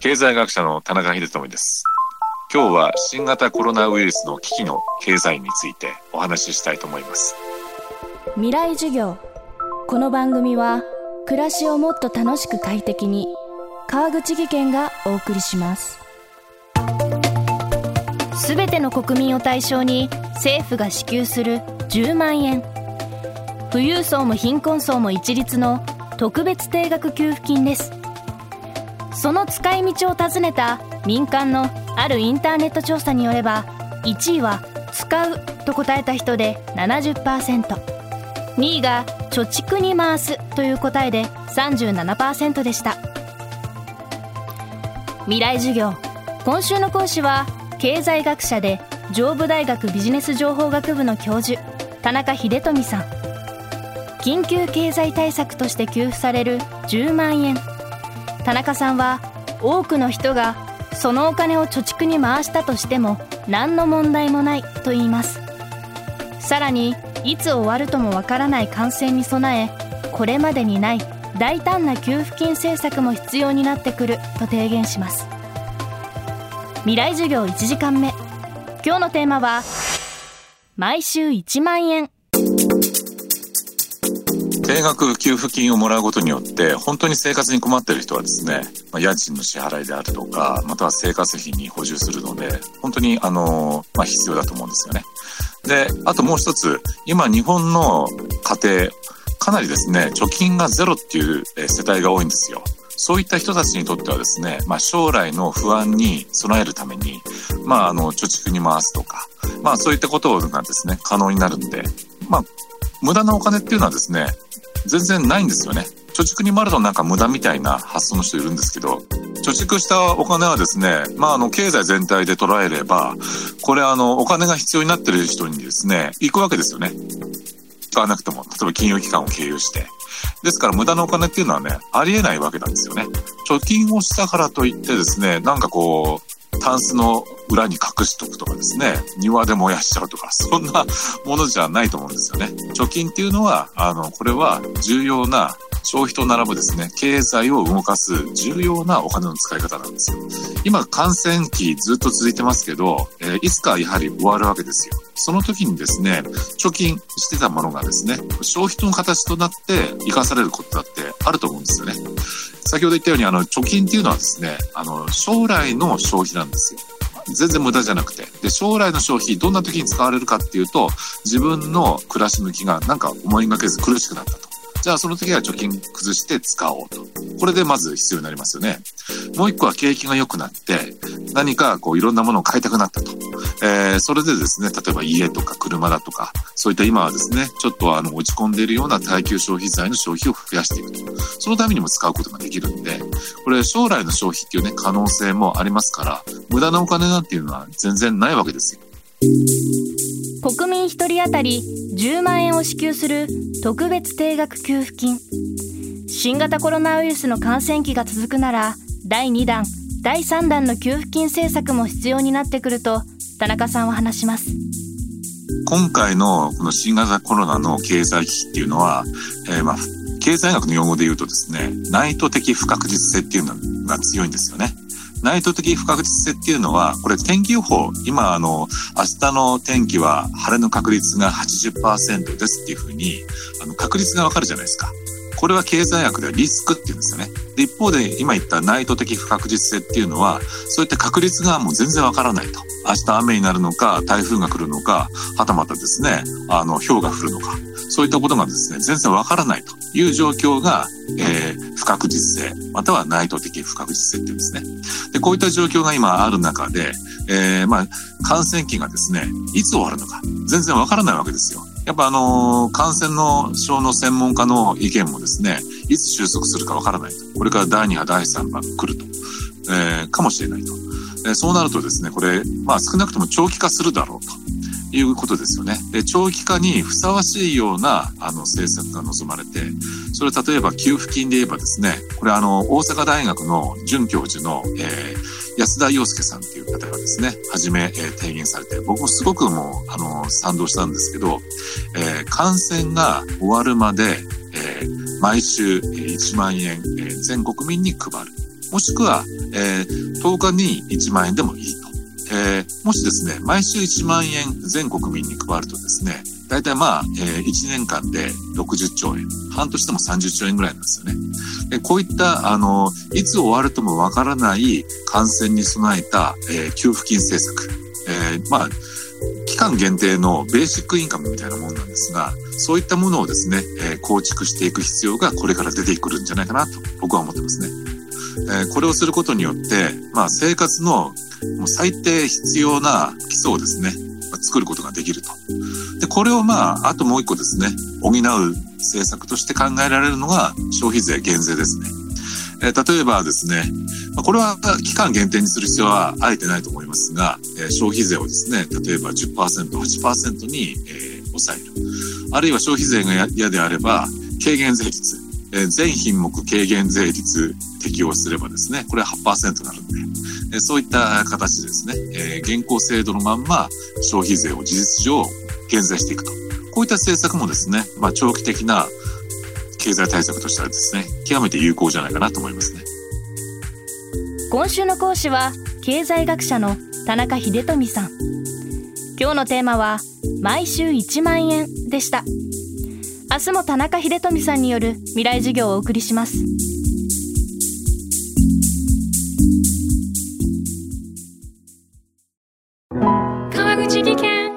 経済学者の田中秀智です。今日は新型コロナウイルスの危機の経済についてお話ししたいと思います。未来授業この番組は暮らしをもっと楽しく快適に川口義賢がお送りします。すべての国民を対象に政府が支給する10万円。富裕層も貧困層も一律の特別定額給付金です。その使い道を尋ねた民間のあるインターネット調査によれば1位は「使う」と答えた人で 70%2 位が「貯蓄に回す」という答えで37%でした。未来授業。今週の講師は経済学者で上武大学ビジネス情報学部の教授田中秀富さん。緊急経済対策として給付される10万円。田中さんは多くの人がそのお金を貯蓄に回したとしても何の問題もないと言います。さらにいつ終わるともわからない感染に備えこれまでにない大胆な給付金政策も必要になってくると提言します。未来授業1時間目。今日のテーマは毎週1万円。定額給付金をもらうことによって本当に生活に困っている人はですね、まあ、家賃の支払いであるとかまたは生活費に補充するので本当にあの、まあ、必要だと思うんですよね。であともう一つ今日本の家庭かなりですね貯金がゼロっていう世帯が多いんですよ。そういった人たちにとってはですね、まあ、将来の不安に備えるために、まあ、あの、貯蓄に回すとか、まあ、そういったことがですね、可能になるんで、まあ、無駄なお金っていうのはですね、全然ないんですよね。貯蓄に回るとなんか無駄みたいな発想の人いるんですけど、貯蓄したお金はですね、まあ、あの、経済全体で捉えれば、これあの、お金が必要になってる人にですね、行くわけですよね。使わなくても、例えば金融機関を経由して。ですから無駄なお金っていうのはね、ありえないわけなんですよね。貯金をしたからといってですね、なんかこう、タンスの裏に隠しとくとかですね、庭で燃やしちゃうとか、そんなものじゃないと思うんですよね。貯金っていうのは、あの、これは重要な消費と並ぶですね、経済を動かす重要なお金の使い方なんですよ。今、感染期ずっと続いてますけど、えー、いつかやはり終わるわけですよ。その時にですね、貯金してたものがですね、消費との形となって生かされることだってあると思うんですよね。先ほど言ったように、あの、貯金っていうのはですね、あの、将来の消費なんですよ。全然無駄じゃなくて。で、将来の消費、どんな時に使われるかっていうと、自分の暮らし向きがなんか思いがけず苦しくなったと。じゃあその時は貯金崩して使おうと。これでまず必要になりますよね。もう一個は景気が良くなって、何かこういろんなものを買いたくなったと。えー、それでですね、例えば家とか車だとか、そういった今はですね、ちょっとあの落ち込んでいるような耐久消費財の消費を増やしていくと。そのためにも使うことができるんで、これ将来の消費っていうね、可能性もありますから、無駄なお金なんていうのは全然ないわけですよ。国民1人当たり10万円を支給する特別定額給付金新型コロナウイルスの感染期が続くなら第2弾第3弾の給付金政策も必要になってくると田中さんは話します今回のこの新型コロナの経済危機っていうのは、えー、まあ経済学の用語で言うとですね内図的不確実性っていうのが強いんですよね。内藤的不確実性っていうのは、これ天気予報、今あの、明日の天気は晴れの確率が80%ですっていうふうに、あの、確率がわかるじゃないですか。これは経済学ではリスクって言うんですよね。で、一方で今言った内藤的不確実性っていうのは、そういった確率がもう全然わからないと。明日雨になるのか、台風が来るのか、はたまたですね、あの、氷が降るのか。そういったことがですね、全然わからないという状況が、えー、不確実性、または内藤的不確実性っていうんですね。で、こういった状況が今ある中で、えー、まあ、感染期がですね、いつ終わるのか、全然わからないわけですよ。やっぱあの、感染の症の専門家の意見もですね、いつ収束するかわからないと。これから第2波、第3波が来ると、えー、かもしれないと。えー、そうなるとですね、これ、まあ少なくとも長期化するだろうと。いうことですよね。で、長期化にふさわしいような、あの、政策が望まれて、それ例えば給付金で言えばですね、これあの、大阪大学の准教授の、えー、安田洋介さんっていう方がですね、はじめ、えー、提言されて、僕もすごくもう、あの、賛同したんですけど、えー、感染が終わるまで、えー、毎週1万円、えー、全国民に配る。もしくは、えー、10日に1万円でもいいと。えー、もしですね、毎週1万円全国民に配るとですね、大体まあ、えー、1年間で60兆円、半年でも30兆円ぐらいなんですよね。でこういった、あの、いつ終わるともわからない感染に備えた、えー、給付金政策。えー、まあ、期間限定のベーシックインカムみたいなもんなんですが、そういったものをですね、え、構築していく必要がこれから出てくるんじゃないかなと僕は思ってますね。えー、これをすることによって、まあ、生活のもう最低必要な基礎をですね、ま作ることができると。で、これをまあ、あともう一個ですね、補う政策として考えられるのが消費税減税ですね。えー、例えばですね、これは期間限定にする必要はあえてないと思いますが、えー、消費税をですね、例えば10%、8%に、え、抑える。あるいは消費税が嫌であれば、軽減税率、え、全品目軽減税率適用すればですね、これは8%になるんで、え、そういった形でですね、え、現行制度のまんま消費税を事実上減税していくと。こういった政策もですね、まあ、長期的な経済対策としてはですね、極めて有効じゃないかなと思いますね。今週の講師は、経済学者の田中秀富さん。今日のテーマは、毎週1万円でした。明日も田中秀富さんによる未来授業をお送りします。川口技研。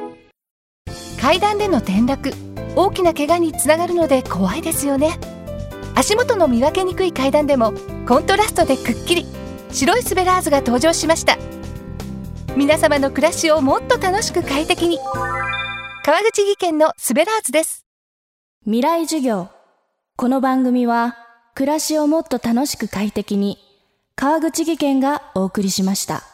階段での転落。大きな怪我につながるので怖いですよね。足元の見分けにくい階段でもコントラストでくっきり。白いスベラーズが登場しました。皆様の暮らしをもっと楽しく快適に。川口技研のスベラーズです。未来授業。この番組は暮らしをもっと楽しく快適に川口技研がお送りしました。